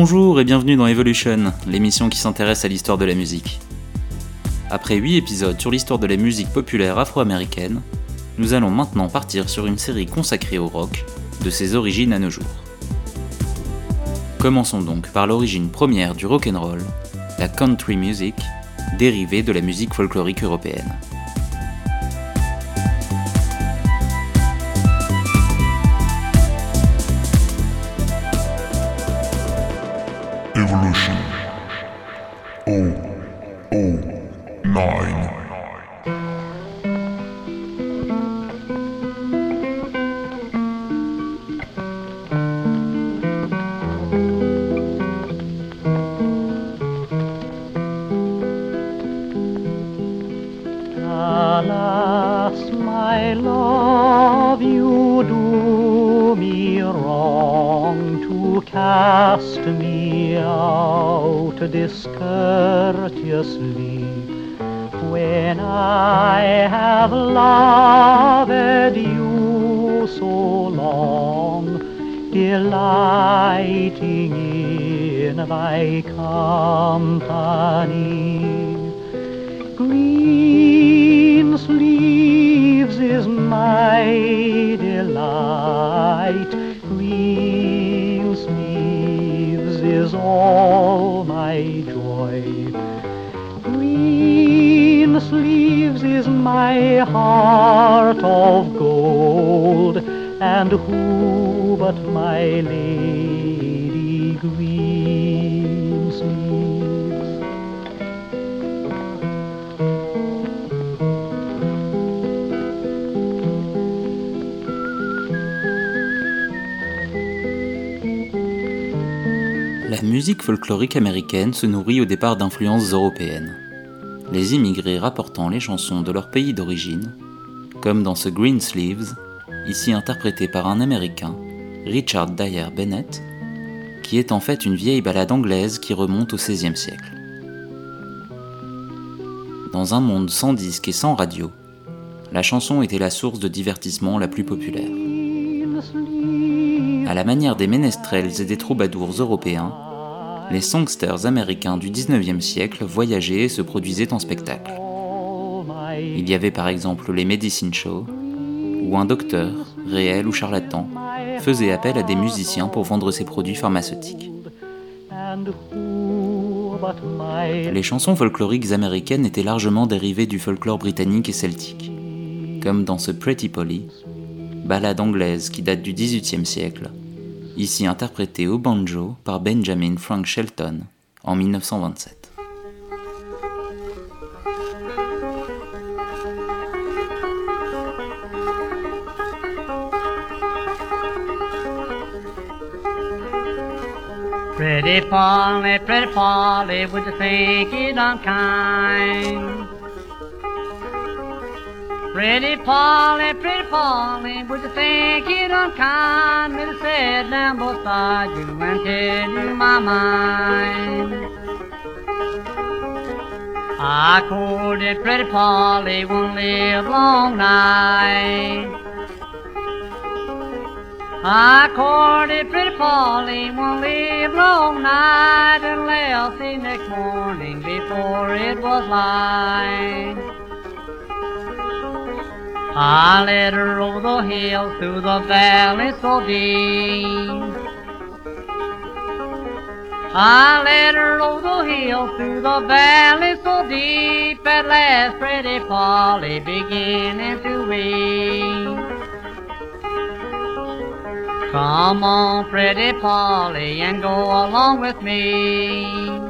Bonjour et bienvenue dans Evolution, l'émission qui s'intéresse à l'histoire de la musique. Après 8 épisodes sur l'histoire de la musique populaire afro-américaine, nous allons maintenant partir sur une série consacrée au rock, de ses origines à nos jours. Commençons donc par l'origine première du rock'n'roll, la country music, dérivée de la musique folklorique européenne. Revolution. Folklorique américaine se nourrit au départ d'influences européennes. Les immigrés rapportant les chansons de leur pays d'origine, comme dans ce Green Sleeves, ici interprété par un Américain, Richard Dyer Bennett, qui est en fait une vieille ballade anglaise qui remonte au XVIe siècle. Dans un monde sans disques et sans radio, la chanson était la source de divertissement la plus populaire. À la manière des ménestrels et des troubadours européens, les songsters américains du 19e siècle voyageaient et se produisaient en spectacle. Il y avait par exemple les Medicine Show, où un docteur, réel ou charlatan, faisait appel à des musiciens pour vendre ses produits pharmaceutiques. Les chansons folkloriques américaines étaient largement dérivées du folklore britannique et celtique, comme dans ce Pretty Polly, ballade anglaise qui date du XVIIIe siècle, ici interprétée au banjo par Benjamin Frank Shelton en 1927. Pretty Polly, pretty Polly, would you think it unkind? Pretty Polly, pretty Polly, would you think it unkind me to sit down beside you and tell you my mind? I courted pretty Polly one live long night. I courted pretty Polly one live long night and left the next morning before it was light. I led her over the hill through the valley so deep. I let her over the hill through the valley so deep. At last, pretty Polly beginning to weep. Come on, pretty Polly, and go along with me.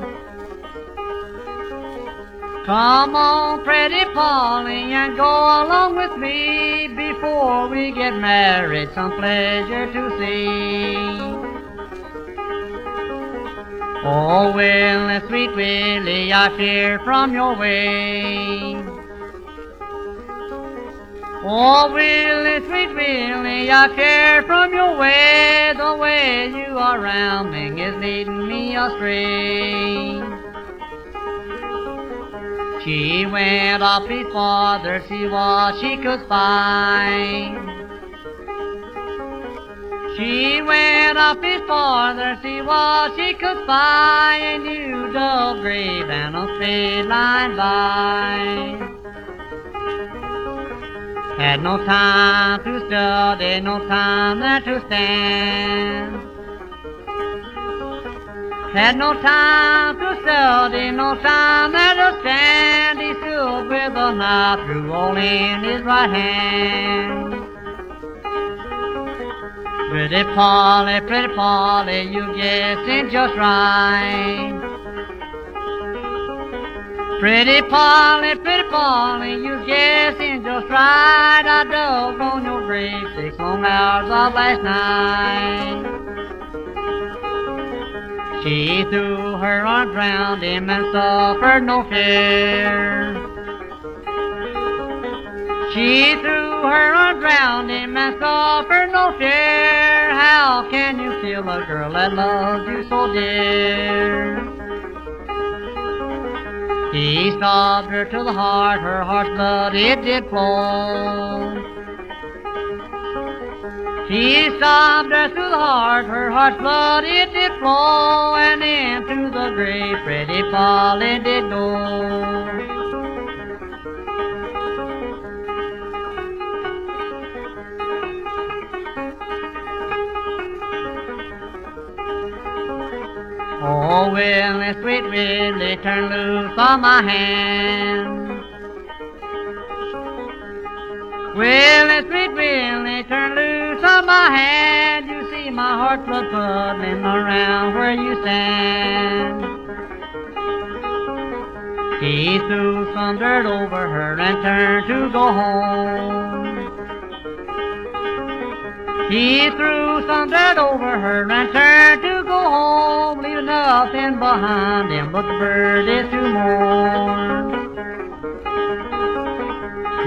Come on, pretty Polly, and go along with me before we get married. Some pleasure to see. Oh, Willie, sweet Willie, I fear from your way. Oh, Willie, sweet Willie, I fear from your way. The way you are rounding is leading me astray. She went off before to see what she could find. She went up his father, see what she could spy, and you dull grave and a straight line by. Had no time to study, no time there to stand. Had no time to study, no time to stand. He stood with a knife through all in his right hand. Pretty Polly, pretty Polly, you guessing just right. Pretty Polly, pretty Polly, you guessing just right. I dug on your grave six long hours of last night. She threw her arms round him and suffered no fear. She threw her arms round him and suffered no fear. How can you feel a girl that loves you so dear? He sobbed her to the heart, her heart's blood it did flow. He sobbed her through the heart, her heart's blood it did flow, and into the grave Pretty Polly did go. Oh, will Willie, sweet Willie, turn loose on my hand. Will Willie, sweet Willie, turn loose my hand. You see my heart blood puddling around where you stand. He threw some dirt over her and turned to go home. He threw some dirt over her and turned to go home, leaving nothing behind him but the bird is to mourn.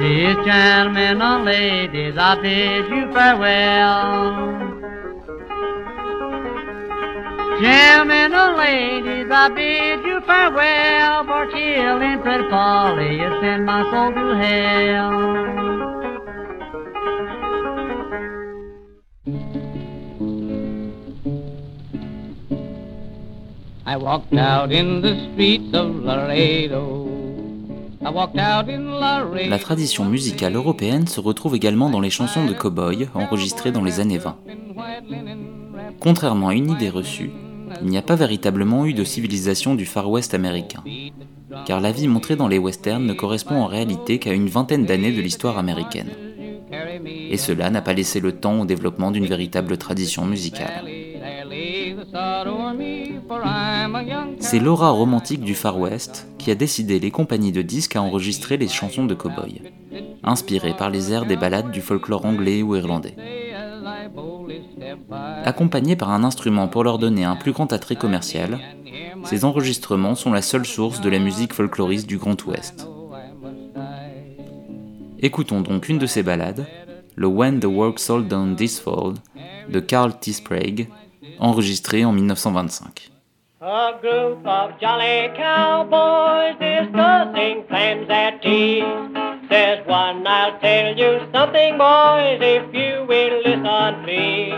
These gentlemen and ladies, I bid you farewell. Gentlemen and ladies, I bid you farewell, for killing pretty Polly has sent my soul to hell. I walked out in the streets of Laredo. La tradition musicale européenne se retrouve également dans les chansons de cow-boy enregistrées dans les années 20. Contrairement à une idée reçue, il n'y a pas véritablement eu de civilisation du Far West américain, car la vie montrée dans les westerns ne correspond en réalité qu'à une vingtaine d'années de l'histoire américaine. Et cela n'a pas laissé le temps au développement d'une véritable tradition musicale. C'est l'aura romantique du Far West qui a décidé les compagnies de disques à enregistrer les chansons de cow-boy, inspirées par les airs des ballades du folklore anglais ou irlandais. Accompagnés par un instrument pour leur donner un plus grand attrait commercial, ces enregistrements sont la seule source de la musique folkloriste du Grand Ouest. Écoutons donc une de ces ballades, le When the Work's All Done This Fall de Carl T. Sprague, enregistré en 1925. A group of jolly cowboys discussing at tea. One, I'll tell you something, boys, if you will listen, please.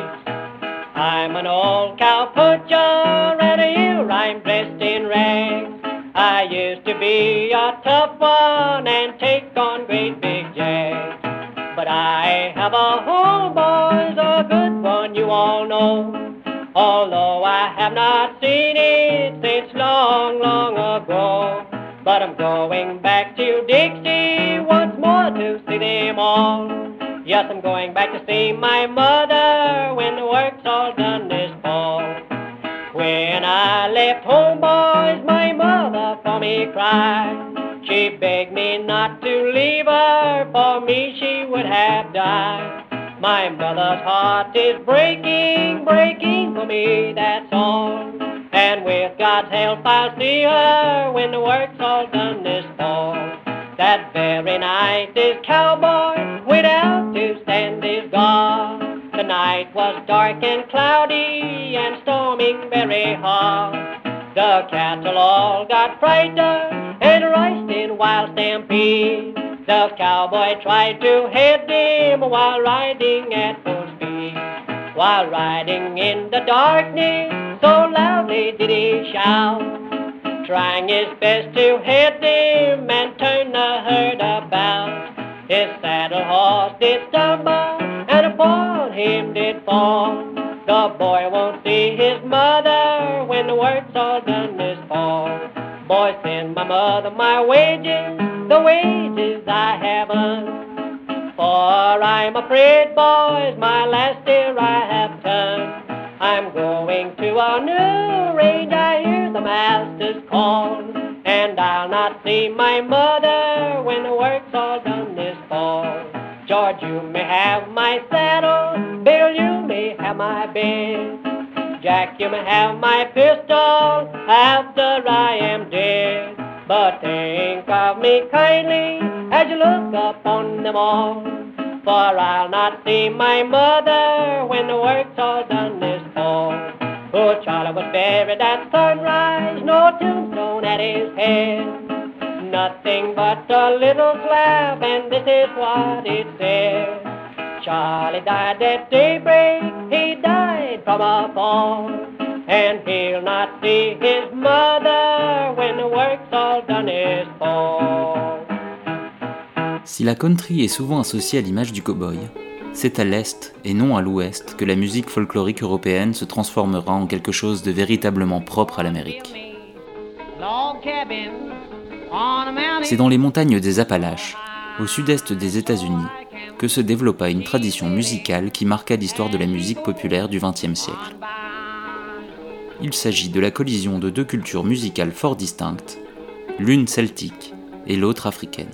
I'm an old cowpuncher and here I'm dressed in rags. I used to be a tough one and take on great big jags. But I have a home, boys, a good one you all know. Although I have not seen it since long, long ago. But I'm going back to Dixie once more to see them all. Yes, I'm going back to see my mother when the work's all done this fall. When I left home, boys, my mother for me cried. She begged me not to leave her, for me she would have died. My mother's heart is breaking, breaking me, that's all. And with God's help I'll see her when the work's all done this fall. That very night this cowboy went out to stand his guard. The night was dark and cloudy and storming very hard. The cattle all got frightened and raced in wild stampede. The cowboy tried to head them while riding at full speed. While riding in the darkness. So loudly did he shout, trying his best to head them and turn the herd about. His saddle horse did stumble, and upon him did fall. The boy won't see his mother when the work's all done this fall. Boy, send my mother my wages, the wages I have earned. For I'm afraid, boys, my last year I have turned. I'm going to a new range, I hear the master's call. And I'll not see my mother when the work's all done this fall. George, you may have my saddle, Bill, you may have my bed. Jack, you may have my pistol after I am dead. But think of me kindly as you look upon them all. For I'll not see my mother when the work's all done this fall. Poor Charlie was buried at sunrise, no tombstone at his head. Nothing but a little slab, and this is what it said. Charlie died at daybreak, he died from a fall. And he'll not see his mother when the work's all done fall. Si la country est souvent associée à l'image du cow-boy, c'est à l'est et non à l'ouest que la musique folklorique européenne se transformera en quelque chose de véritablement propre à l'Amérique. C'est dans les montagnes des Appalaches, au sud-est des États-Unis, que se développa une tradition musicale qui marqua l'histoire de la musique populaire du XXe siècle. Il s'agit de la collision de deux cultures musicales fort distinctes, l'une celtique et l'autre africaine.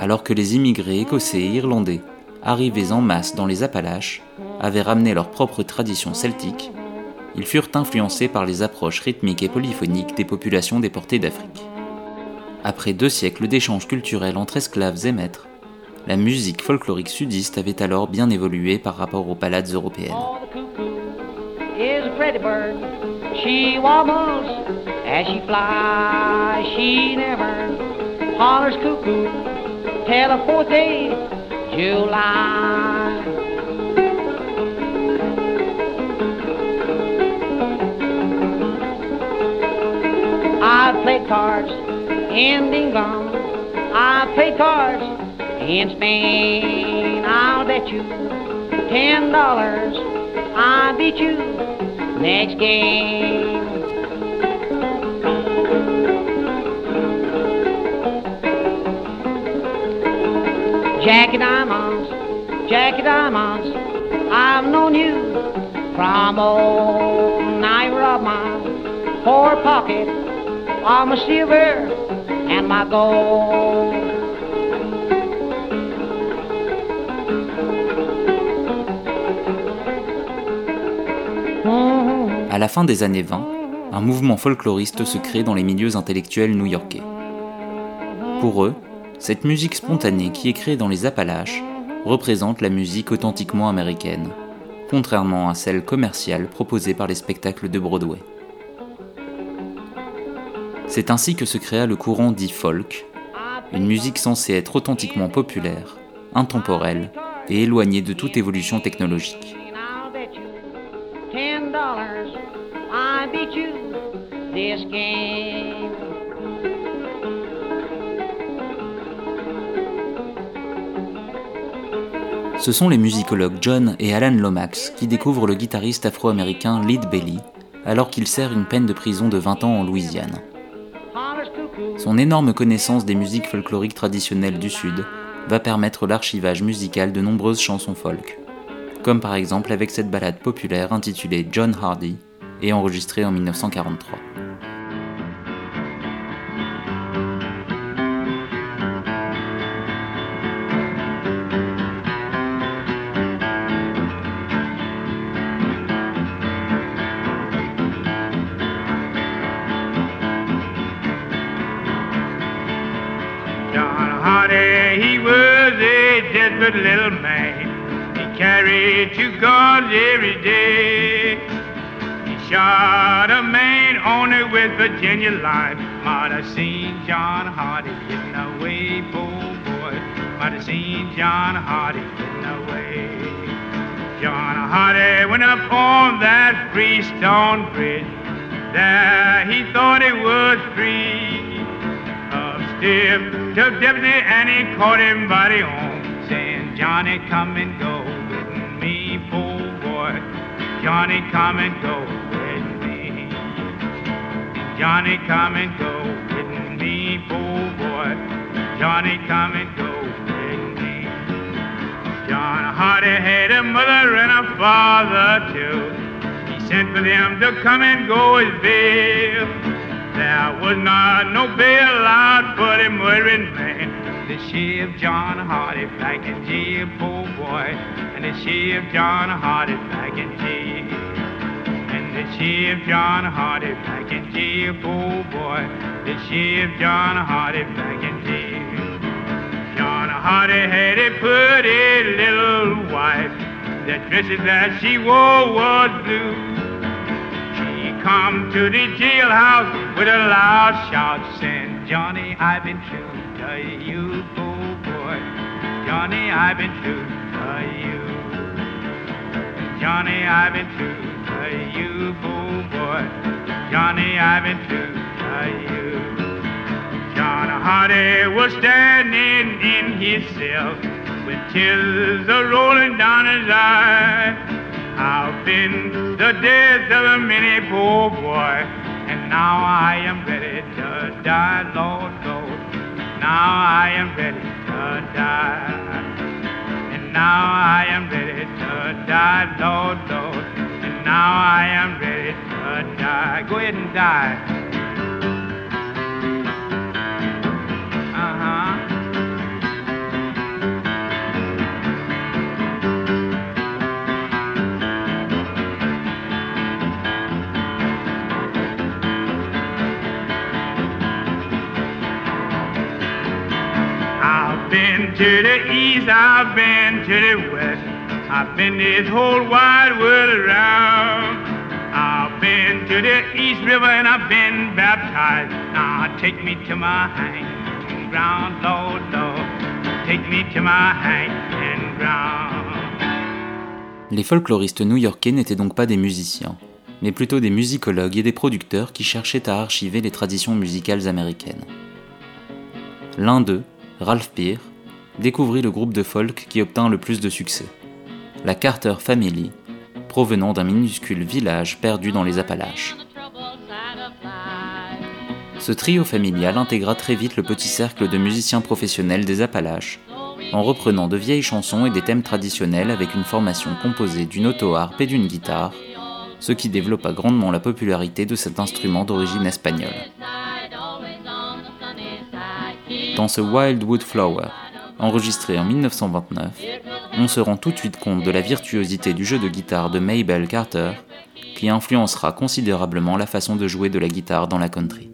Alors que les immigrés écossais et irlandais, arrivés en masse dans les Appalaches, avaient ramené leur propre tradition celtique, ils furent influencés par les approches rythmiques et polyphoniques des populations déportées d'Afrique. Après deux siècles d'échanges culturels entre esclaves et maîtres, la musique folklorique sudiste avait alors bien évolué par rapport aux palades européennes. Pretty bird. She wobbles as she flies. She never hollers cuckoo till the fourth day July. I play cards in England. I play cards in Spain. I'll bet you ten dollars I beat you next game. Jackie Diamonds, Jackie Diamonds, I've known you from old night of my poor pocket, all my silver and my gold. À la fin des années 20, un mouvement folkloriste se crée dans les milieux intellectuels new-yorkais. Pour eux, cette musique spontanée qui est créée dans les Appalaches représente la musique authentiquement américaine, contrairement à celle commerciale proposée par les spectacles de Broadway. C'est ainsi que se créa le courant dit folk, une musique censée être authentiquement populaire, intemporelle et éloignée de toute évolution technologique. Ten dollars I beat you this game. Ce sont les musicologues John et Alan Lomax qui découvrent le guitariste afro-américain Lead Belly alors qu'il sert une peine de prison de 20 ans en Louisiane. Son énorme connaissance des musiques folkloriques traditionnelles du Sud va permettre l'archivage musical de nombreuses chansons folk, comme par exemple avec cette ballade populaire intitulée John Hardy et enregistrée en 1943. John Hardy, he was a desperate little man. He carried two guns every day. He shot a man on West Virginia line. Might have seen John Hardy getting away, poor boy. Might have seen John Hardy getting away. John Hardy went up on that freestone bridge. There he thought it was free. Up stiff took deputy and he caught him by the arm, saying, Johnny, come and go Johnny, come and go with me. Johnny, come and go with me, poor boy. Johnny, come and go with me. John Hardy had a mother and a father too. He sent for them to come and go his bail. There was not no bail out for the murdering man. The sheriff John Hardy back in jail, poor boy. And the sheriff John Hardy back in jail. And the sheriff John Hardy back in jail, poor boy. The sheriff John Hardy back in jail. John Hardy had a pretty little wife. The dresses that she wore was blue. She come to the jailhouse with a loud shout, saying, Johnny, I've been true to you, poor boy. Johnny, I've been true to you. Johnny, I've been true to you, poor boy. Johnny, I've been true to you. John Hardy was standing in his cell with tears a rolling down his eyes. I've been the death of a many poor boy, and now I am ready to die, Lord, Lord. Now I am ready to die. Now I am ready to die, Lord, Lord. And now I am ready to die. Go ahead and die. Uh-huh. I've been to the east, I've been to the west. I've been this whole wide world around. I've been to the East River and I've been baptized. Now take me to my hanging ground, Lord, Lord. Take me to my hanging ground. Les folkloristes new-yorkais n'étaient donc pas des musiciens, mais plutôt des musicologues et des producteurs qui cherchaient à archiver les traditions musicales américaines. L'un d'eux, Ralph Peer, découvrit le groupe de folk qui obtint le plus de succès, la Carter Family, provenant d'un minuscule village perdu dans les Appalaches. Ce trio familial intégra très vite le petit cercle de musiciens professionnels des Appalaches, en reprenant de vieilles chansons et des thèmes traditionnels avec une formation composée d'une auto-harpe et d'une guitare, ce qui développa grandement la popularité de cet instrument d'origine espagnole. Dans ce Wildwood Flower, enregistré en 1929, on se rend tout de suite compte de la virtuosité du jeu de guitare de Mabel Carter, qui influencera considérablement la façon de jouer de la guitare dans la country.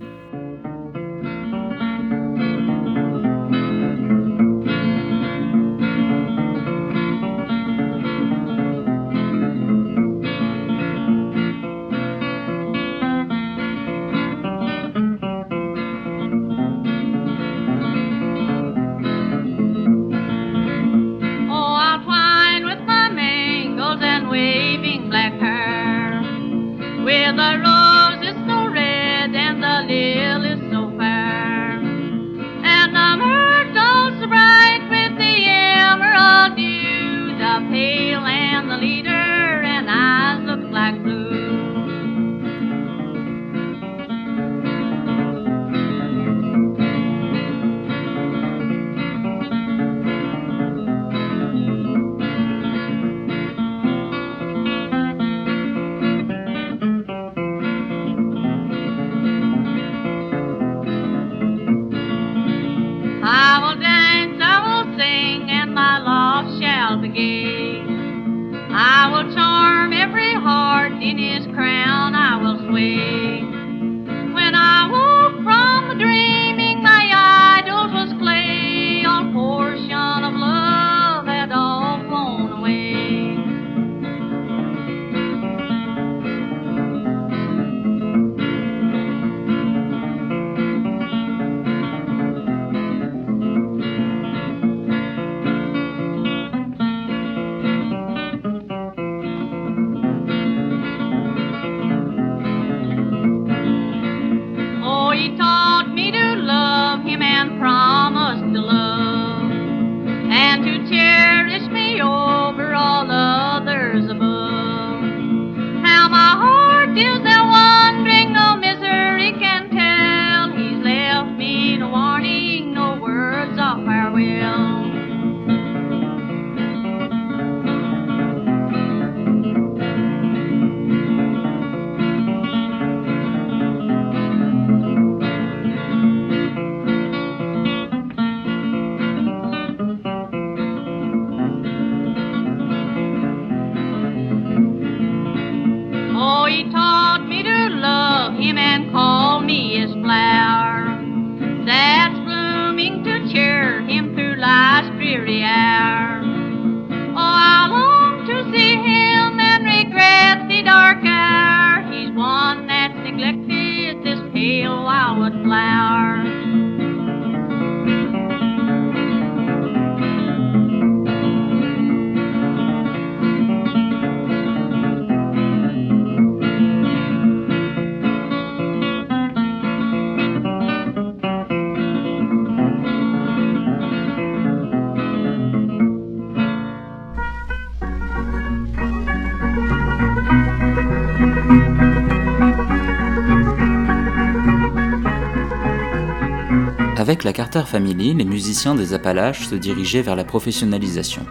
Les musiciens des Appalaches se dirigeaient vers la professionnalisation.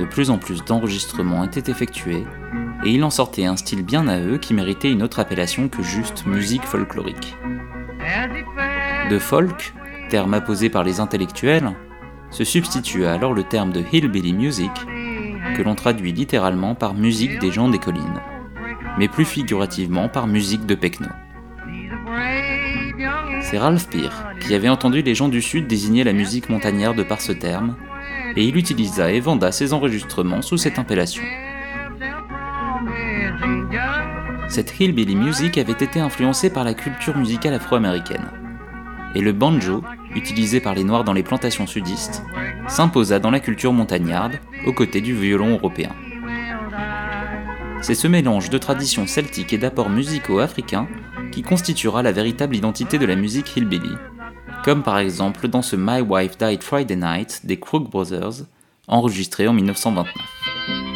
De plus en plus d'enregistrements étaient effectués, et il en sortait un style bien à eux qui méritait une autre appellation que juste musique folklorique. De folk, terme apposé par les intellectuels, se substitua alors le terme de hillbilly music, que l'on traduit littéralement par musique des gens des collines, mais plus figurativement par musique de Pecno. C'est Ralph Peer qui avait entendu les gens du Sud désigner la musique montagnarde par ce terme, et il utilisa et venda ses enregistrements sous cette appellation. Cette hillbilly music avait été influencée par la culture musicale afro-américaine, et le banjo, utilisé par les Noirs dans les plantations sudistes, s'imposa dans la culture montagnarde aux côtés du violon européen. C'est ce mélange de traditions celtiques et d'apports musicaux africains qui constituera la véritable identité de la musique hillbilly, comme par exemple dans ce My Wife Died Friday Night des Crook Brothers, enregistré en 1929.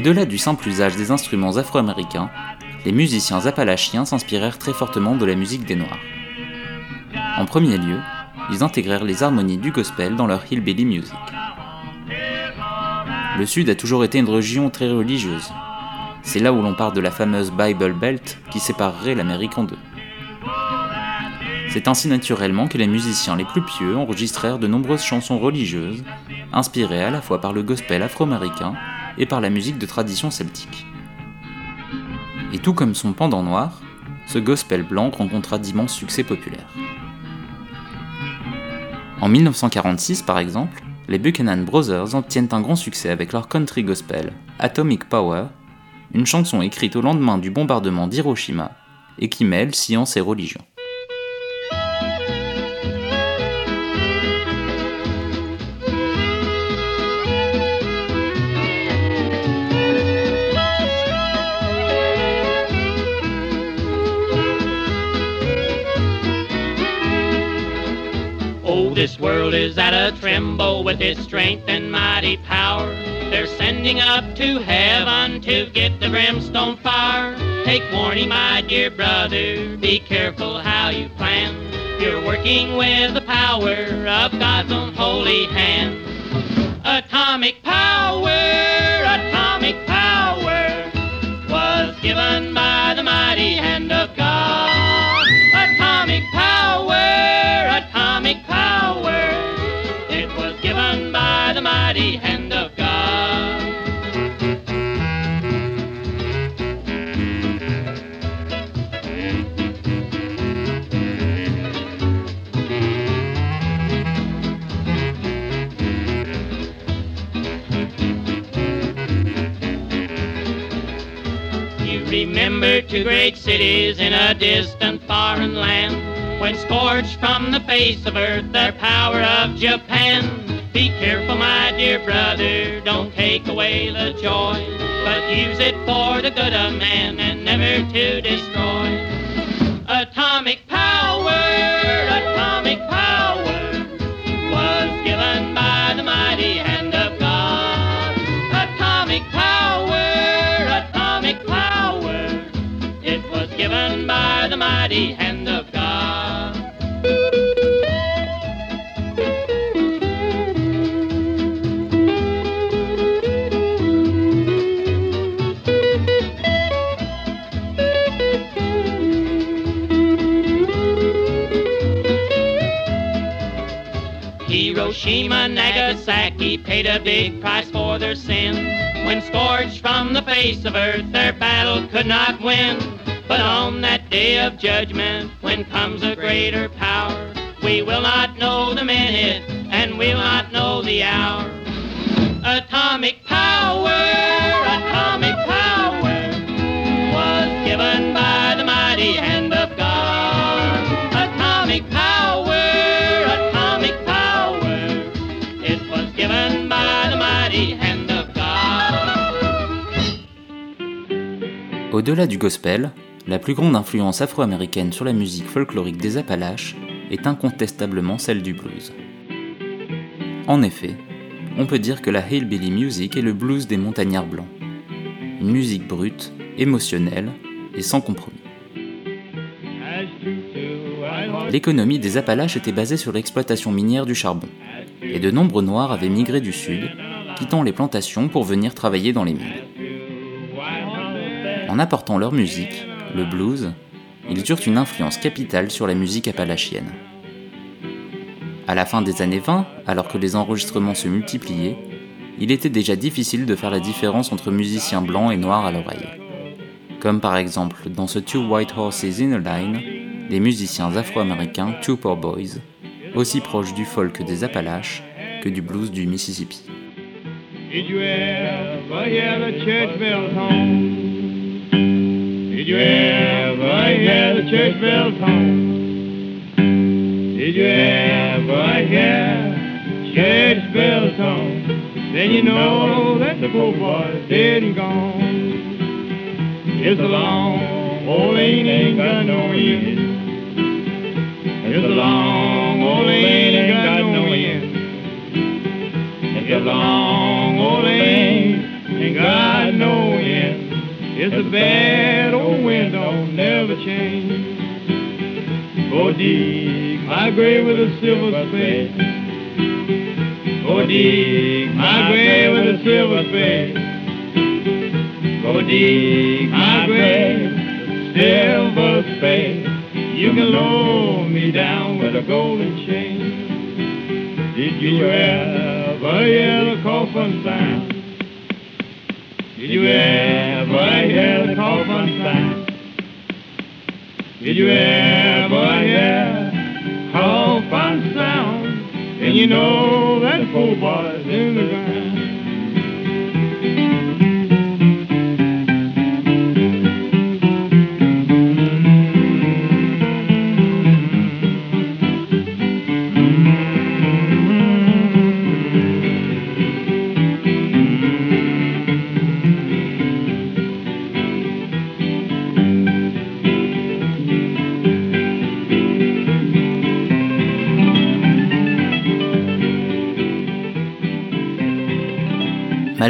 Au-delà du simple usage des instruments afro-américains, les musiciens appalachiens s'inspirèrent très fortement de la musique des Noirs. En premier lieu, ils intégrèrent les harmonies du gospel dans leur hillbilly music. Le Sud a toujours été une région très religieuse. C'est là où l'on parle de la fameuse Bible Belt qui séparerait l'Amérique en deux. C'est ainsi naturellement que les musiciens les plus pieux enregistrèrent de nombreuses chansons religieuses, inspirées à la fois par le gospel afro-américain et par la musique de tradition celtique. Et tout comme son pendant noir, ce gospel blanc rencontra d'immenses succès populaires. En 1946 par exemple, les Buchanan Brothers obtiennent un grand succès avec leur country gospel, Atomic Power, une chanson écrite au lendemain du bombardement d'Hiroshima et qui mêle science et religion. This world is at a tremble with its strength and mighty power. They're sending up to heaven to get the brimstone fire. Take warning, my dear brother, be careful how you plan. You're working with the power of God's own holy hand. Atomic power, atomic power was given by the mighty hand two great cities in a distant foreign land when scorched from the face of earth their power of Japan. Be careful, my dear brother, don't take away the joy, but use it for the good of man and never to destroy. Hiroshima, Nagasaki paid a big price for their sin. When scorched from the face of earth, their battle could not win. But on that day of judgment, when comes a greater power, we will not know the minute and we'll not know the hour. Atomic Au-delà du gospel, la plus grande influence afro-américaine sur la musique folklorique des Appalaches est incontestablement celle du blues. En effet, on peut dire que la hillbilly music est le blues des montagnards blancs. Une musique brute, émotionnelle et sans compromis. L'économie des Appalaches était basée sur l'exploitation minière du charbon, et de nombreux Noirs avaient migré du sud, quittant les plantations pour venir travailler dans les mines. En apportant leur musique, le blues, ils eurent une influence capitale sur la musique appalachienne. À la fin des années 20, alors que les enregistrements se multipliaient, il était déjà difficile de faire la différence entre musiciens blancs et noirs à l'oreille. Comme par exemple dans ce Two White Horses in a Line, des musiciens afro-américains Two Poor Boys, aussi proches du folk des Appalaches que du blues du Mississippi. Did you ever hear the church bells home? Did you ever hear church bells home? Then you know that the poor boy's dead and gone. It's a long old lane ain't got no end. It's a long old lane ain't got no end. a long old lane, and God know end. It's a bad change. Oh, dig my grave with a silver spade. Oh, dig my grave with a silver spade. Oh, dig my grave, silver spade. You can load me down with a golden chain. Did you ever hear the coffin sound? Did you ever hear the coffin sound? Did you ever hear coffin sound? And you know that poor boy's in the ground.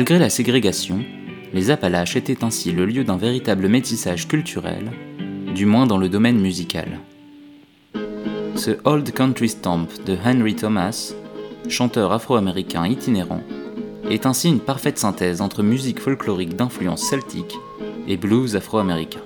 Malgré la ségrégation, les Appalaches étaient ainsi le lieu d'un véritable métissage culturel, du moins dans le domaine musical. Ce Old Country Stomp de Henry Thomas, chanteur afro-américain itinérant, est ainsi une parfaite synthèse entre musique folklorique d'influence celtique et blues afro-américain.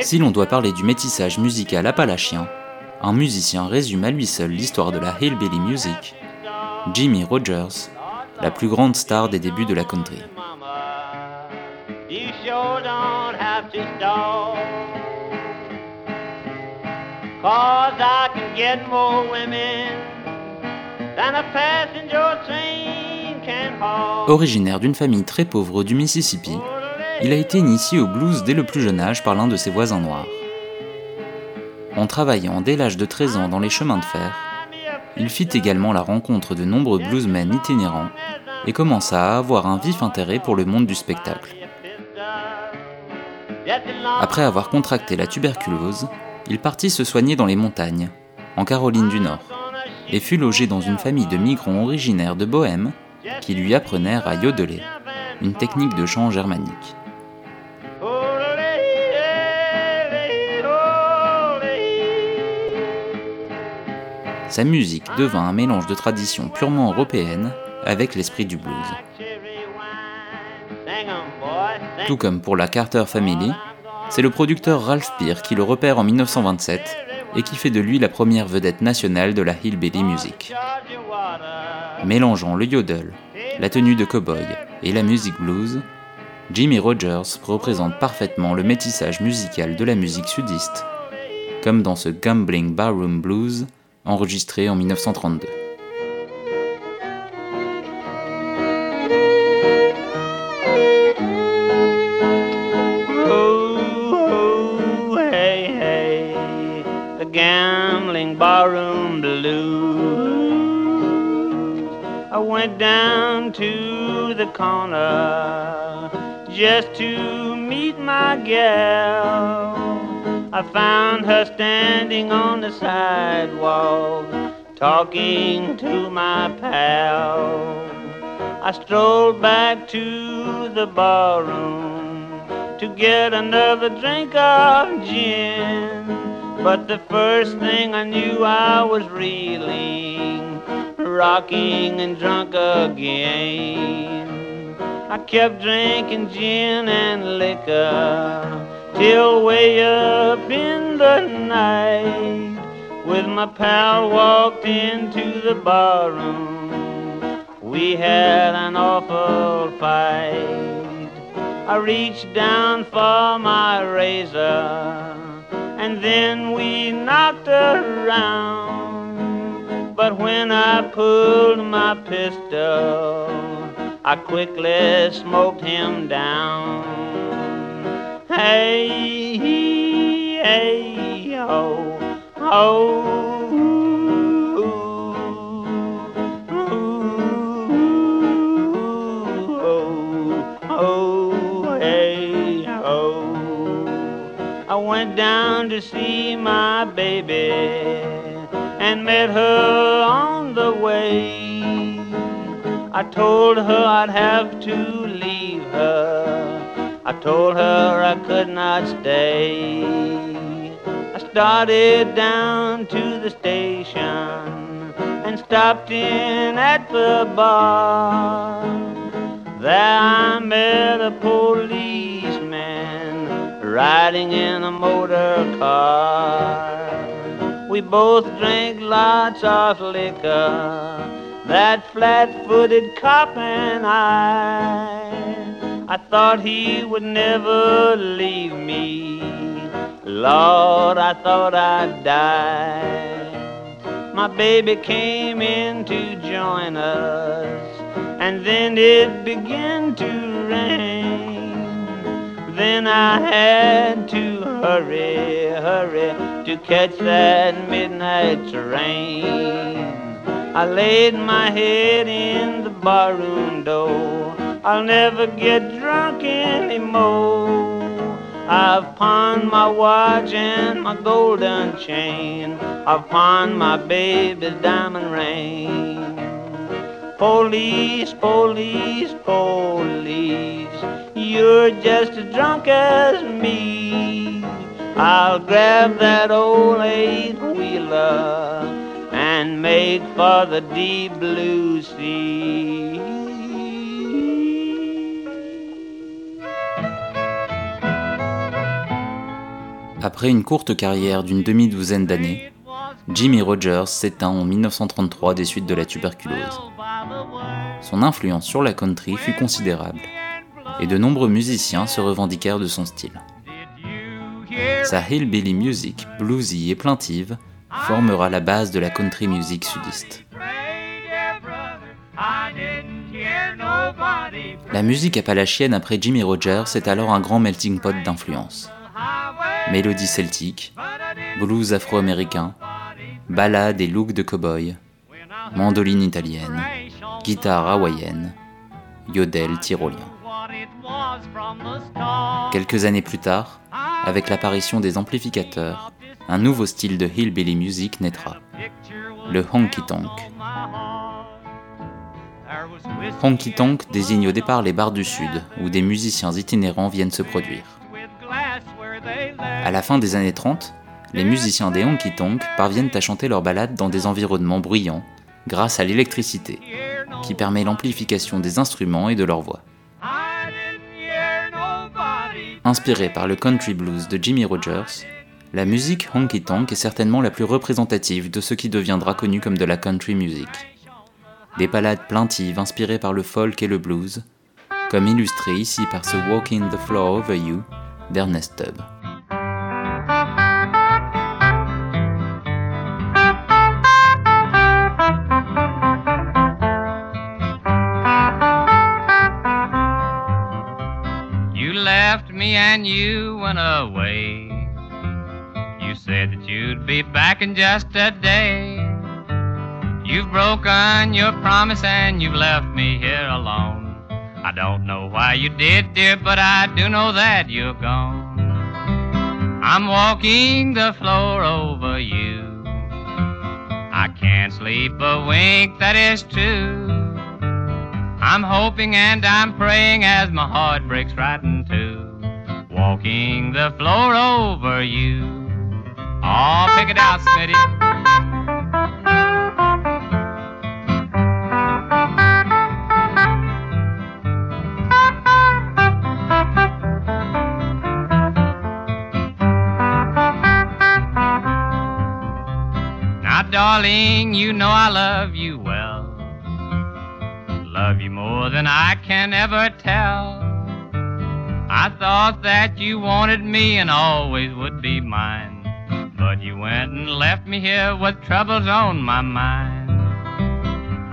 Si l'on doit parler du métissage musical appalachien, un musicien résume à lui seul l'histoire de la hillbilly music, Jimmy Rogers, la plus grande star des débuts de la country. Originaire d'une famille très pauvre du Mississippi, il a été initié au blues dès le plus jeune âge par l'un de ses voisins noirs. En travaillant dès l'âge de 13 ans dans les chemins de fer, il fit également la rencontre de nombreux bluesmen itinérants et commença à avoir un vif intérêt pour le monde du spectacle. Après avoir contracté la tuberculose, il partit se soigner dans les montagnes, en Caroline du Nord, et fut logé dans une famille de migrants originaires de Bohême qui lui apprenèrent à yodeler, une technique de chant germanique. Sa musique devint un mélange de traditions purement européennes avec l'esprit du blues. Tout comme pour la Carter Family, c'est le producteur Ralph Peer qui le repère en 1927 et qui fait de lui la première vedette nationale de la hillbilly music. Mélangeant le yodel, la tenue de cowboy et la musique blues, Jimmy Rogers représente parfaitement le métissage musical de la musique sudiste, comme dans ce Gambling Barroom Blues enregistré en 1932. Oh, hey, hey, the gambling barroom blues. I went down to the corner just to meet my gal. I found her standing on the sidewalk, talking to my pal. I strolled back to the barroom to get another drink of gin. But the first thing I knew, I was reeling, rocking and drunk again. I kept drinking gin and liquor till way up in the night. With my pal walked into the barroom. We had an awful fight. I reached down for my razor, and then we knocked around. But when I pulled my pistol, I quickly smoked him down. Hey, hey, oh, oh, oh, hey, oh. I went down to see my baby and met her on the way. I told her I'd have to leave her. I told her I could not stay. I started down to the station and stopped in at the bar. There I met a policeman riding in a motor car. We both drank lots of liquor, that flat footed cop and I. I thought he would never leave me. Lord, I thought I'd die. My baby came in to join us, and then it began to rain. Then I had to hurry, hurry to catch that midnight train. I laid my head in the barroom door. I'll never get drunk anymore. I've pawned my watch and my golden chain. I've pawned my baby's diamond ring. Police, police, police, you're just as drunk as me. I'll grab that old eight wheeler and make for the deep blue sea. Après une courte carrière d'une demi-douzaine d'années, Jimmy Rogers s'éteint en 1933 des suites de la tuberculose. Son influence sur la country fut considérable. et de nombreux musiciens se revendiquèrent de son style. Sa hillbilly music, bluesy et plaintive, formera la base de la country music sudiste. La musique appalachienne après Jimmy Rogers est alors un grand melting pot d'influences. Mélodies celtiques, blues afro-américain, ballades et looks de cow-boy, mandoline italienne, guitare hawaïenne, yodel tyrolien. Quelques années plus tard, avec l'apparition des amplificateurs, un nouveau style de hillbilly music naîtra, le honky tonk. Honky tonk désigne au départ les bars du Sud, où des musiciens itinérants viennent se produire. À la fin des années 30, les musiciens des honky tonk parviennent à chanter leurs ballades dans des environnements bruyants, grâce à l'électricité, qui permet l'amplification des instruments et de leur voix. Inspirée par le country blues de Jimmy Rogers, la musique honky tonk est certainement la plus représentative de ce qui deviendra connu comme de la country music. Des ballades plaintives inspirées par le folk et le blues, comme illustré ici par ce Walking the Floor Over You d'Ernest Tubb. Left me and you went away. You said that you'd be back in just a day. You've broken your promise and you've left me here alone. I don't know why you did, dear, but I do know that you're gone. I'm walking the floor over you. I can't sleep a wink, that is true. I'm hoping and I'm praying as my heart breaks right in two. Walking the floor over you. Oh, pick it out, Smitty. Now, darling, you know I love you well. Love you more than I can ever tell. I thought that you wanted me and always would be mine. But you went and left me here with troubles on my mind.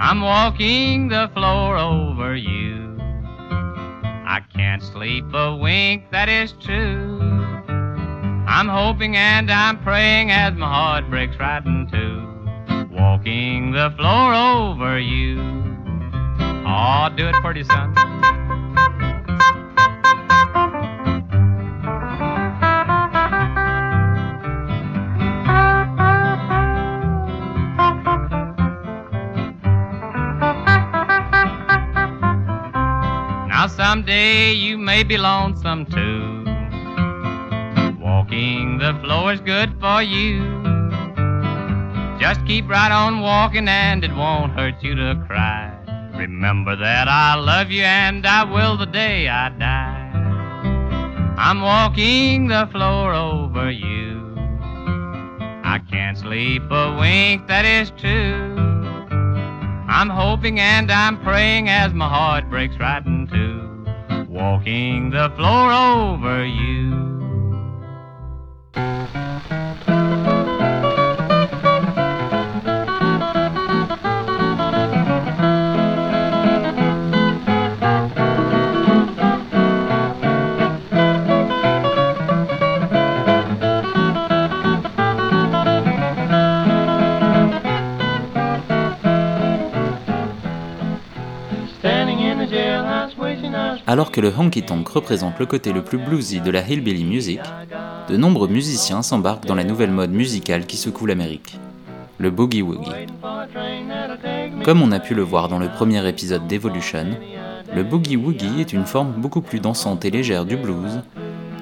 I'm walking the floor over you. I can't sleep a wink, that is true. I'm hoping and I'm praying as my heart breaks right in two. Walking the floor over you. Oh, do it pretty, son. Someday you may be lonesome too. Walking the floor is good for you. Just keep right on walking and it won't hurt you to cry. Remember that I love you and I will the day I die. I'm walking the floor over you. I can't sleep a wink, that is true. I'm hoping and I'm praying as my heart breaks right in two. Walking the floor over you. Alors que le honky tonk représente le côté le plus bluesy de la hillbilly music, de nombreux musiciens s'embarquent dans la nouvelle mode musicale qui secoue l'Amérique, le boogie woogie. Comme on a pu le voir dans le premier épisode d'Evolution, le boogie woogie est une forme beaucoup plus dansante et légère du blues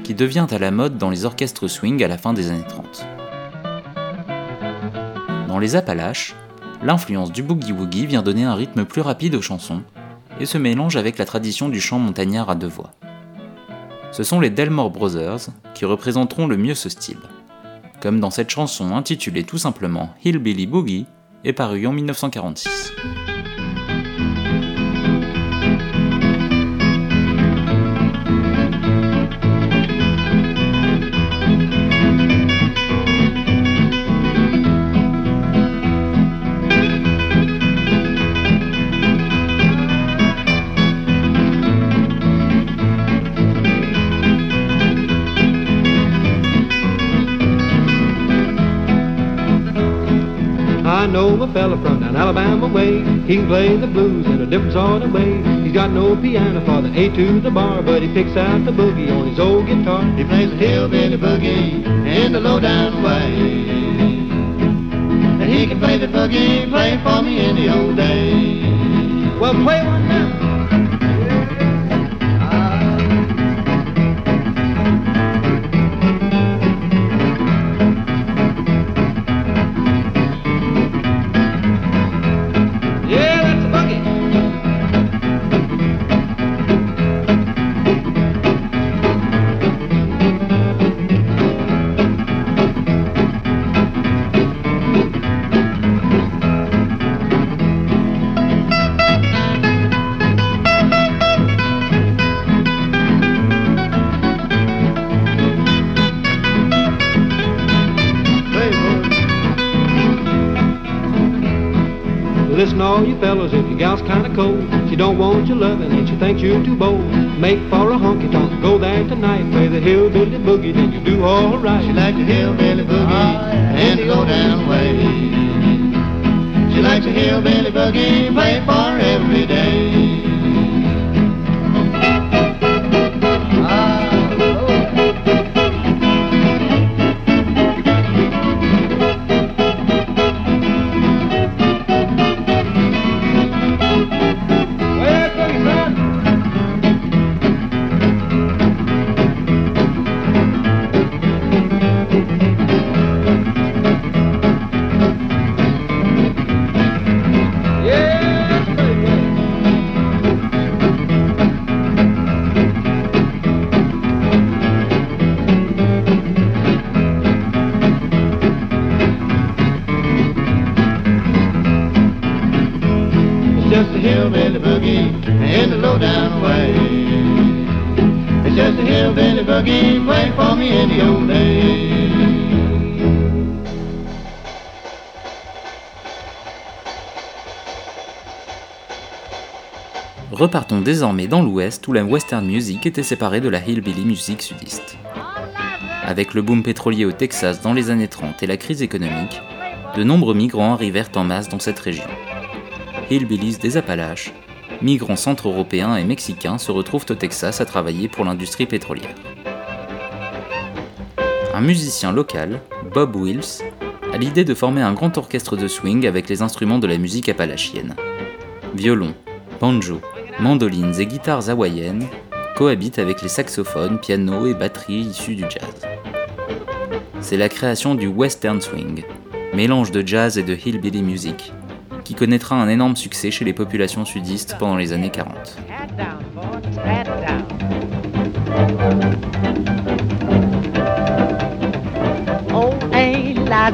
qui devient à la mode dans les orchestres swing à la fin des années 30. Dans les Appalaches, l'influence du boogie woogie vient donner un rythme plus rapide aux chansons et se mélange avec la tradition du chant montagnard à deux voix. Ce sont les Delmore Brothers qui représenteront le mieux ce style, comme dans cette chanson intitulée tout simplement Hillbilly Boogie et parue en 1946. A fella from down Alabama way. He can play the blues in a different sort of way. He's got no piano for the A to the bar, but he picks out the boogie on his old guitar. He plays the hillbilly boogie in the low down way. And he can play the boogie, play for me in the old days. Well, play one now. Fellas, if your gal's kinda cold, she don't want your loving and she thinks you're too bold. Make for a honky tonk, go there tonight, play the hillbilly boogie, then you do all right. She likes the hillbilly boogie and the low down way. She likes the hillbilly boogie, play for every day. Repartons désormais dans l'Ouest où la western music était séparée de la hillbilly music sudiste. Avec le boom pétrolier au Texas dans les années 30 et la crise économique, de nombreux migrants arrivèrent en masse dans cette région. Hillbillies des Appalaches, migrants centre-européens et mexicains se retrouvent au Texas à travailler pour l'industrie pétrolière. Un musicien local, Bob Wills, a l'idée de former un grand orchestre de swing avec les instruments de la musique appalachienne. Violon, banjo, mandolines et guitares hawaïennes cohabitent avec les saxophones, pianos et batteries issus du jazz. C'est la création du Western Swing, mélange de jazz et de hillbilly music, qui connaîtra un énorme succès chez les populations sudistes pendant les années 40. Hat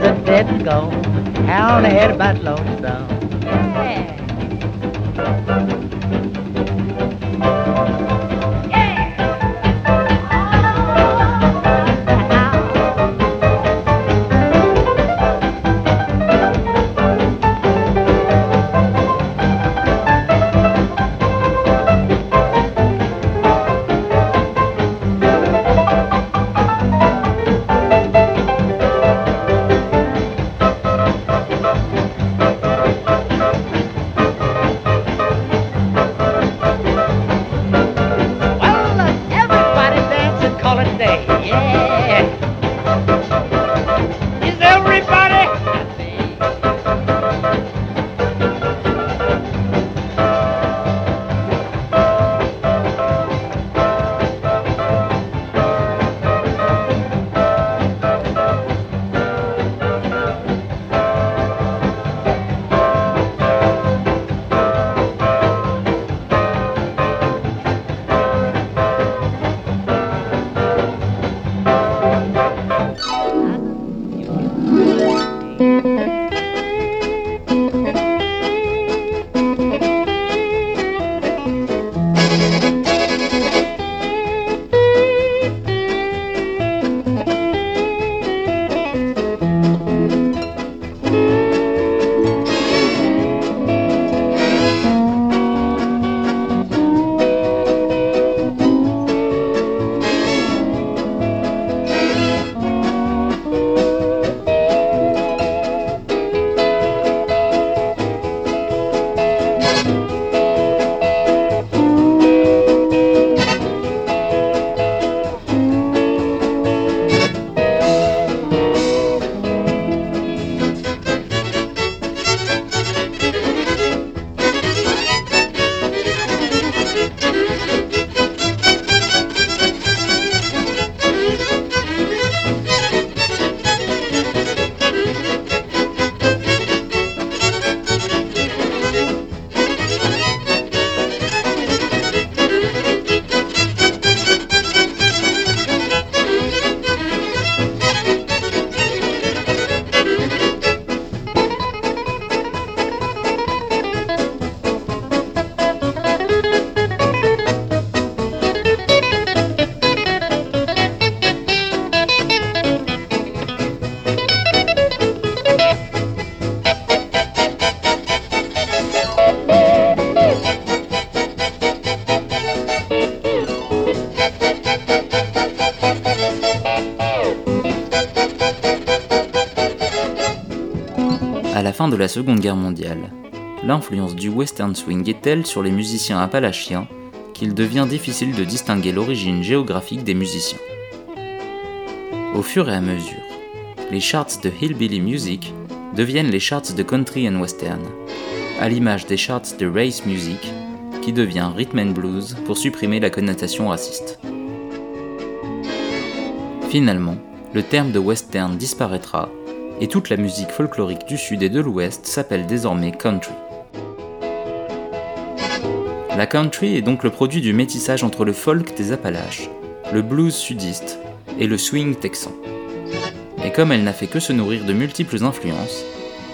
la Seconde Guerre mondiale, l'influence du western swing est telle sur les musiciens appalachiens qu'il devient difficile de distinguer l'origine géographique des musiciens. Au fur et à mesure, les charts de hillbilly music deviennent les charts de country and western, à l'image des charts de race music qui devient rhythm and blues pour supprimer la connotation raciste. Finalement, le terme de western disparaîtra et toute la musique folklorique du sud et de l'ouest s'appelle désormais country. La country est donc le produit du métissage entre le folk des Appalaches, le blues sudiste et le swing texan. Et comme elle n'a fait que se nourrir de multiples influences,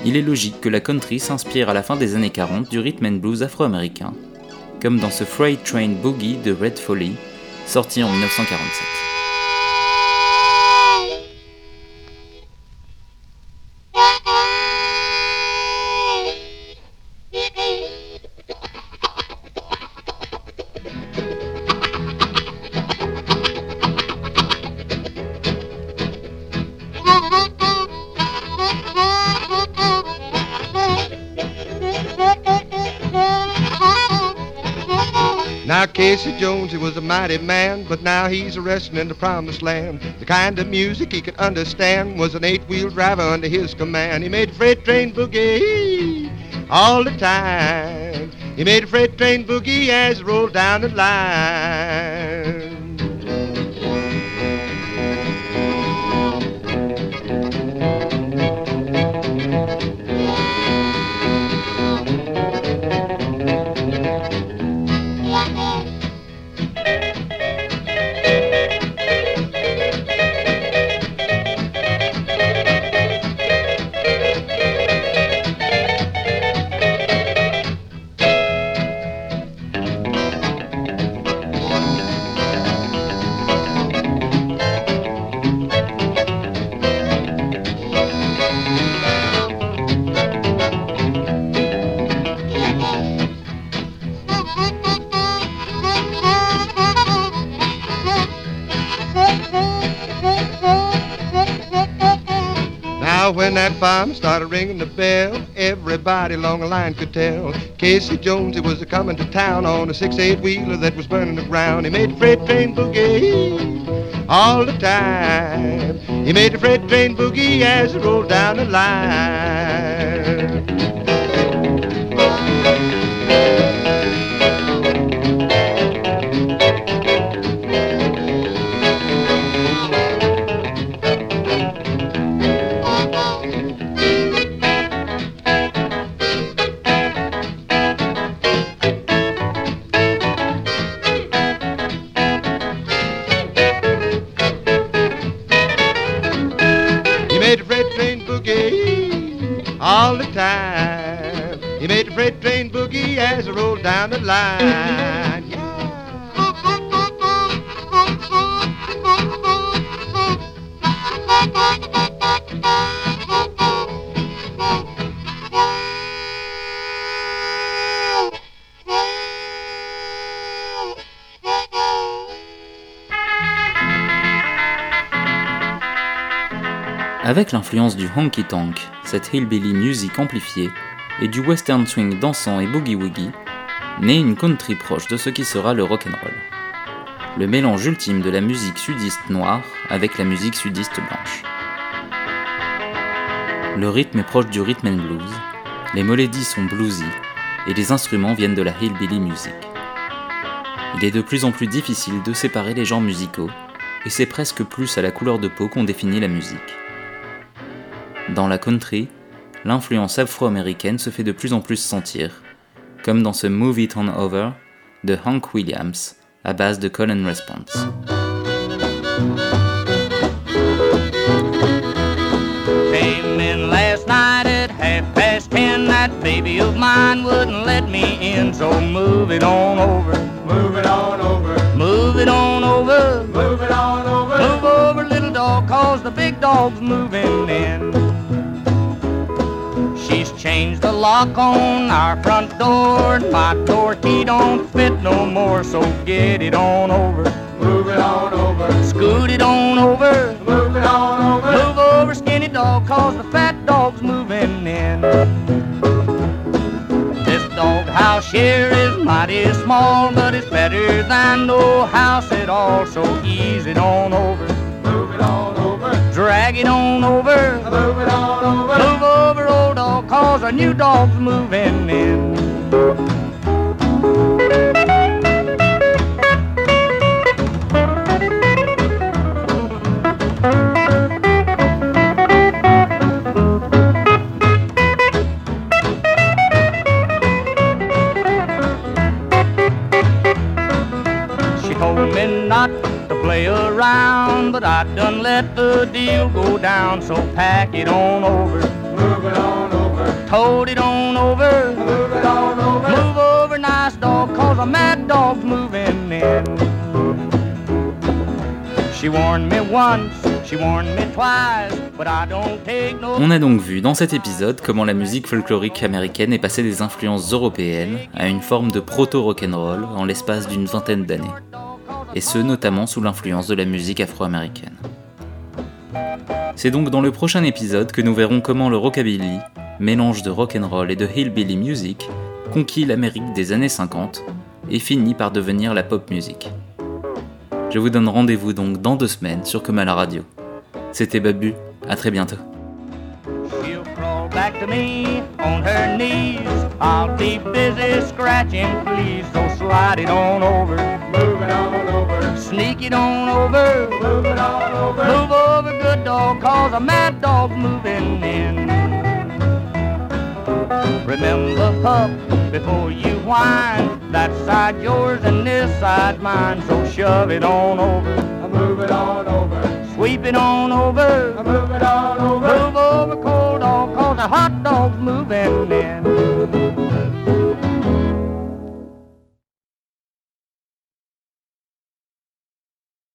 il est logique que la country s'inspire à la fin des années 40 du rhythm and blues afro-américain, comme dans ce Freight Train Boogie de Red Foley, sorti en 1947. Mighty man, but now he's a resting in the promised land. The kind of music he could understand was an eight-wheel driver under his command. He made freight train boogie all the time. He made a freight train boogie as it rolled down the line. That fireman started ringing the bell, everybody along the line could tell. Casey Jones, he was a coming to town on a six-eight wheeler that was burning the ground. He made the freight train boogie all the time. He made the freight train boogie as it rolled down the line. Avec l'influence du honky tonk, cette hillbilly music amplifiée, et du western swing dansant et boogie-woogie, naît une country proche de ce qui sera le rock'n'roll. Le mélange ultime de la musique sudiste noire avec la musique sudiste blanche. Le rythme est proche du rhythm and blues, les mélodies sont bluesy, et les instruments viennent de la hillbilly music. Il est de plus en plus difficile de séparer les genres musicaux, et c'est presque plus à la couleur de peau qu'on définit la musique. Dans la country, l'influence afro-américaine se fait de plus en plus sentir, comme dans ce Move It On Over de Hank Williams, à base de call and response. Came in last night at half past ten. That baby of mine wouldn't let me in, so move it on over. Move it on over. Move it on over. Move it on over. Move over, little dog, cause the big dog's moving in. She's changed the lock on our front door. My door key don't fit no more, so get it on over. Move it on over. Scoot it on over. Move it on over. Move over, skinny dog, cause the fat dog's moving in. This dog house here is mighty small, but it's better than no house at all. So ease it on over. Move it on over. Drag it on over. Move it on over. Move over, old dog, cause a new dog's moving in. She told me not to play around, but I done let the deal go down. So pack it on over. On a. On a donc vu dans cet épisode comment la musique folklorique américaine est passée des influences européennes à une forme de proto-rock'n'roll en l'espace d'une vingtaine d'années, et ce notamment sous l'influence de la musique afro-américaine. C'est donc dans le prochain épisode que nous verrons comment le rockabilly, mélange de rock'n'roll et de hillbilly music, conquit l'Amérique des années 50 et finit par devenir la pop music. Je vous donne rendez-vous donc dans deux semaines sur Comme à la radio. C'était Babu, à très bientôt. She'll crawl back to me on her knees. I'll be busy scratching, please. So slide it on over. Move it on over. Sneak it on over. Move it on over. Move over, good dog, cause a mad dog's moving in. Remember, pup, before you whine, that side yours and this side mine. So shove it on over. I Move it on over. Sweep it on over. Move it on over. Move over, cold dog, cause a hot dog's moving in.